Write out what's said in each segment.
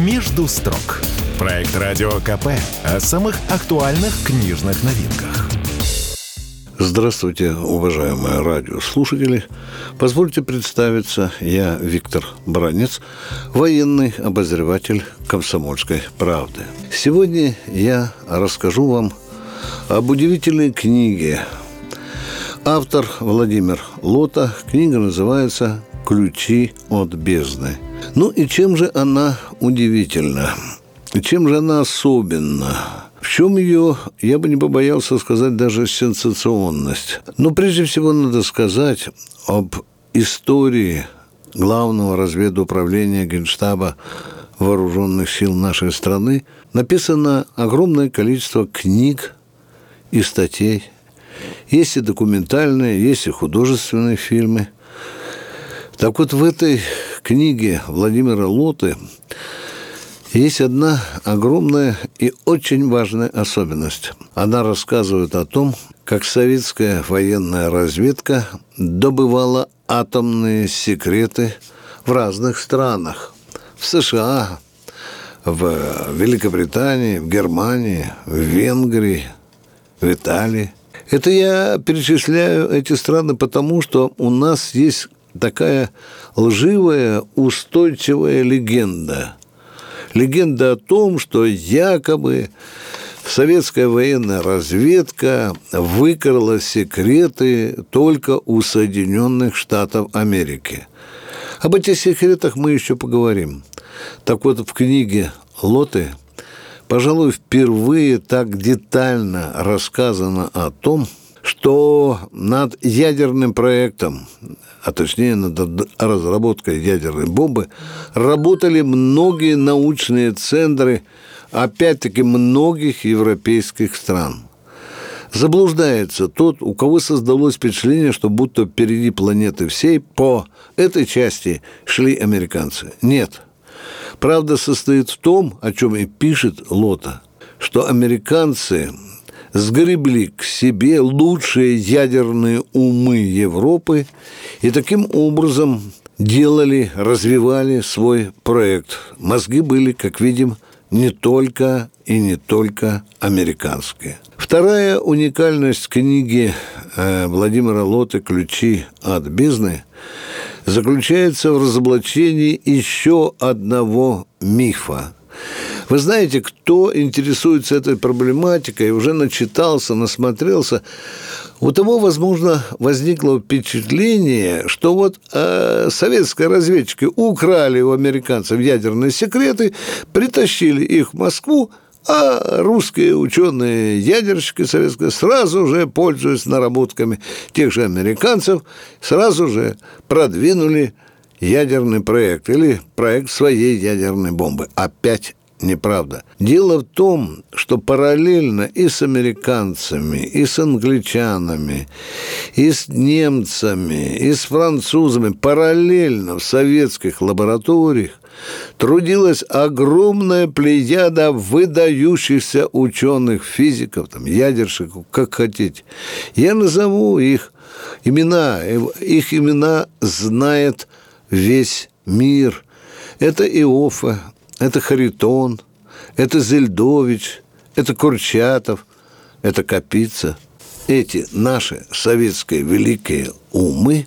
«Между строк». Проект «Радио КП» о самых актуальных книжных новинках. Здравствуйте, уважаемые радиослушатели. Позвольте представиться, я Виктор Бранец, военный обозреватель «Комсомольской правды». Сегодня я расскажу вам об удивительной книге. Автор Владимир Лота. Книга называется «Ключи от бездны». Ну и чем же она удивительна? Чем же она особенна? В чем ее, я бы не побоялся сказать, даже сенсационность. Но прежде всего надо сказать об истории главного разведуправления Генштаба вооруженных сил нашей страны. Написано огромное количество книг и статей. Есть и документальные, есть и художественные фильмы. Так вот, в этой книге Владимира Лоты есть одна огромная и очень важная особенность. Она рассказывает о том, как советская военная разведка добывала атомные секреты в разных странах. В США, в Великобритании, в Германии, в Венгрии, в Италии. Это я перечисляю эти страны потому, что у нас есть такая лживая, устойчивая легенда – легенда о том, что якобы советская военная разведка выкрала секреты только у Соединенных Штатов Америки. Об этих секретах мы еще поговорим. Так вот, в книге Лоты, пожалуй, впервые так детально рассказано о том, что над ядерным проектом а точнее над разработкой ядерной бомбы, работали многие научные центры, опять-таки многих европейских стран. Заблуждается тот, у кого создалось впечатление, что будто впереди планеты всей по этой части шли американцы. Нет. Правда состоит в том, о чем и пишет Лота, что американцы сгребли к себе лучшие ядерные умы Европы и таким образом делали, развивали свой проект. Мозги были, как видим, не только и не только американские. Вторая уникальность книги э, Владимира Лоты «Ключи от бездны» заключается в разоблачении еще одного мифа – вы знаете, кто интересуется этой проблематикой, уже начитался, насмотрелся, у того, возможно, возникло впечатление, что вот э, советские разведчики украли у американцев ядерные секреты, притащили их в Москву, а русские ученые ядерщики советские сразу же, пользуясь наработками тех же американцев, сразу же продвинули ядерный проект или проект своей ядерной бомбы. Опять неправда. Дело в том, что параллельно и с американцами, и с англичанами, и с немцами, и с французами, параллельно в советских лабораториях трудилась огромная плеяда выдающихся ученых, физиков, там, ядерщиков, как хотите. Я назову их имена. Их имена знает весь мир. Это Иофа, это Харитон, это Зельдович, это Курчатов, это Капица. Эти наши советские великие умы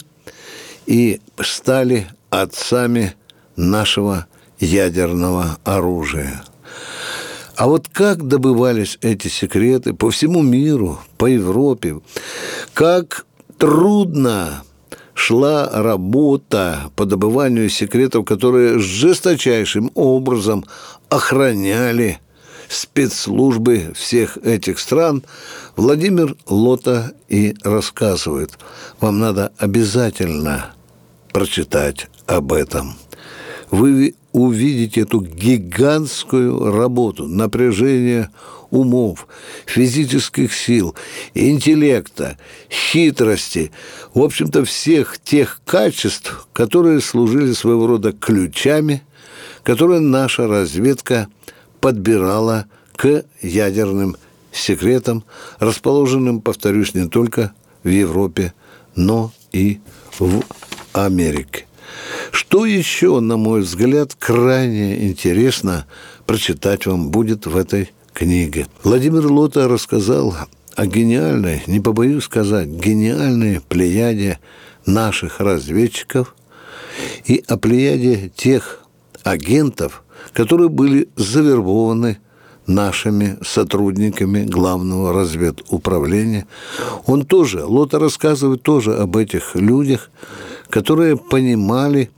и стали отцами нашего ядерного оружия. А вот как добывались эти секреты по всему миру, по Европе, как трудно шла работа по добыванию секретов, которые жесточайшим образом охраняли спецслужбы всех этих стран, Владимир Лота и рассказывает. Вам надо обязательно прочитать об этом. Вы увидите эту гигантскую работу, напряжение умов, физических сил, интеллекта, хитрости, в общем-то, всех тех качеств, которые служили своего рода ключами, которые наша разведка подбирала к ядерным секретам, расположенным, повторюсь, не только в Европе, но и в Америке. Что еще, на мой взгляд, крайне интересно прочитать вам будет в этой книге. Владимир Лота рассказал о гениальной, не побоюсь сказать, гениальной плеяде наших разведчиков и о плеяде тех агентов, которые были завербованы нашими сотрудниками главного разведуправления. Он тоже, Лота рассказывает тоже об этих людях, которые понимали,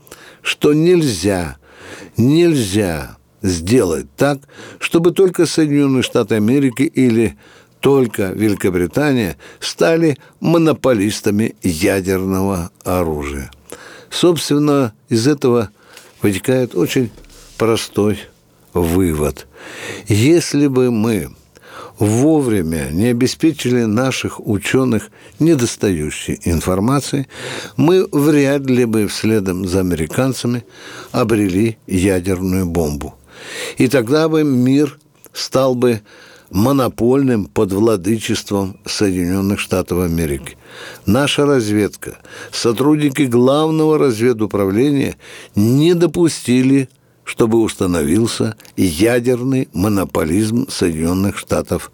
что нельзя, нельзя сделать так, чтобы только Соединенные Штаты Америки или только Великобритания стали монополистами ядерного оружия. Собственно, из этого вытекает очень простой вывод. Если бы мы вовремя не обеспечили наших ученых недостающей информацией, мы вряд ли бы вследом за американцами обрели ядерную бомбу. И тогда бы мир стал бы монопольным под владычеством Соединенных Штатов Америки. Наша разведка, сотрудники главного разведуправления не допустили, чтобы установился ядерный монополизм Соединенных Штатов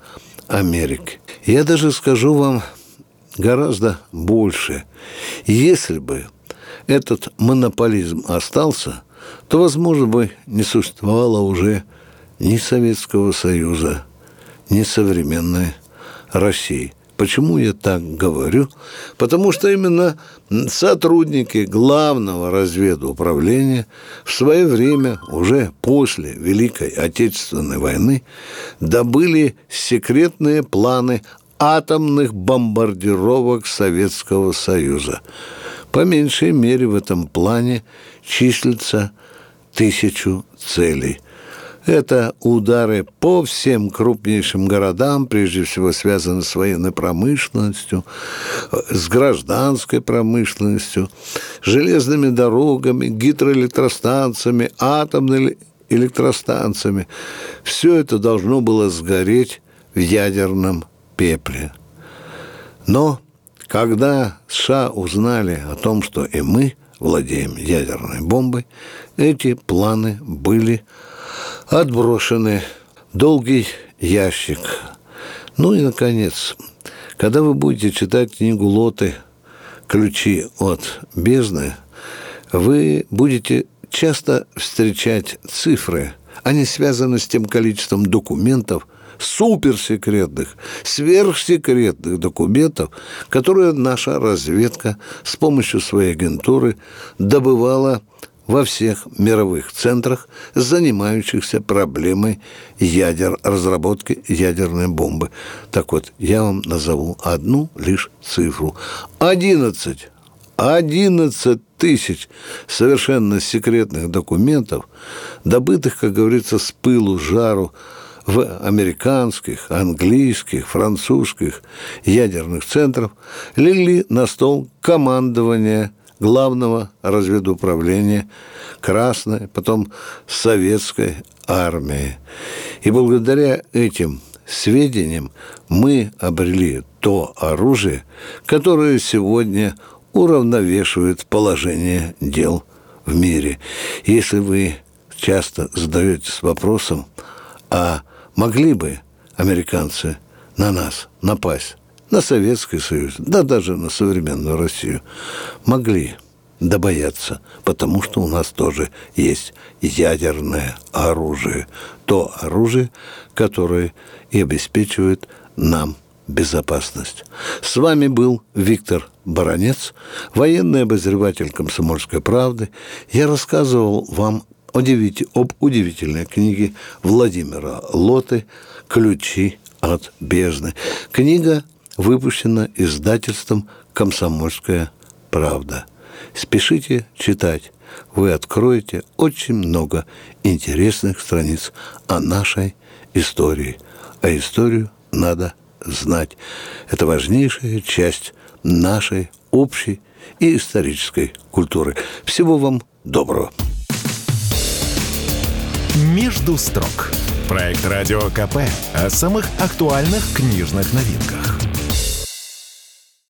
Америки. Я даже скажу вам гораздо больше. Если бы этот монополизм остался, то, возможно, бы не существовало уже ни Советского Союза, несовременной России. Почему я так говорю? Потому что именно сотрудники главного разведуправления в свое время, уже после Великой Отечественной войны, добыли секретные планы атомных бомбардировок Советского Союза. По меньшей мере в этом плане числится тысячу целей – это удары по всем крупнейшим городам, прежде всего связаны с военной промышленностью, с гражданской промышленностью, железными дорогами, гидроэлектростанциями, атомными электростанциями. Все это должно было сгореть в ядерном пепле. Но когда США узнали о том, что и мы владеем ядерной бомбой, эти планы были отброшены, долгий ящик. Ну и, наконец, когда вы будете читать книгу Лоты «Ключи от бездны», вы будете часто встречать цифры. Они связаны с тем количеством документов, суперсекретных, сверхсекретных документов, которые наша разведка с помощью своей агентуры добывала во всех мировых центрах, занимающихся проблемой ядер, разработки ядерной бомбы. Так вот, я вам назову одну лишь цифру. 11 11 тысяч совершенно секретных документов, добытых, как говорится, с пылу, жару, в американских, английских, французских ядерных центрах легли на стол командования главного разведуправления Красной, потом Советской армии. И благодаря этим сведениям мы обрели то оружие, которое сегодня уравновешивает положение дел в мире. Если вы часто задаетесь вопросом, а могли бы американцы на нас напасть? на Советский Союз, да даже на современную Россию, могли добояться, потому что у нас тоже есть ядерное оружие. То оружие, которое и обеспечивает нам безопасность. С вами был Виктор Баранец, военный обозреватель «Комсомольской правды». Я рассказывал вам удивите, об удивительной книге Владимира Лоты «Ключи от бездны». Книга выпущена издательством «Комсомольская правда». Спешите читать. Вы откроете очень много интересных страниц о нашей истории. А историю надо знать. Это важнейшая часть нашей общей и исторической культуры. Всего вам доброго. «Между строк» – проект «Радио КП» о самых актуальных книжных новинках.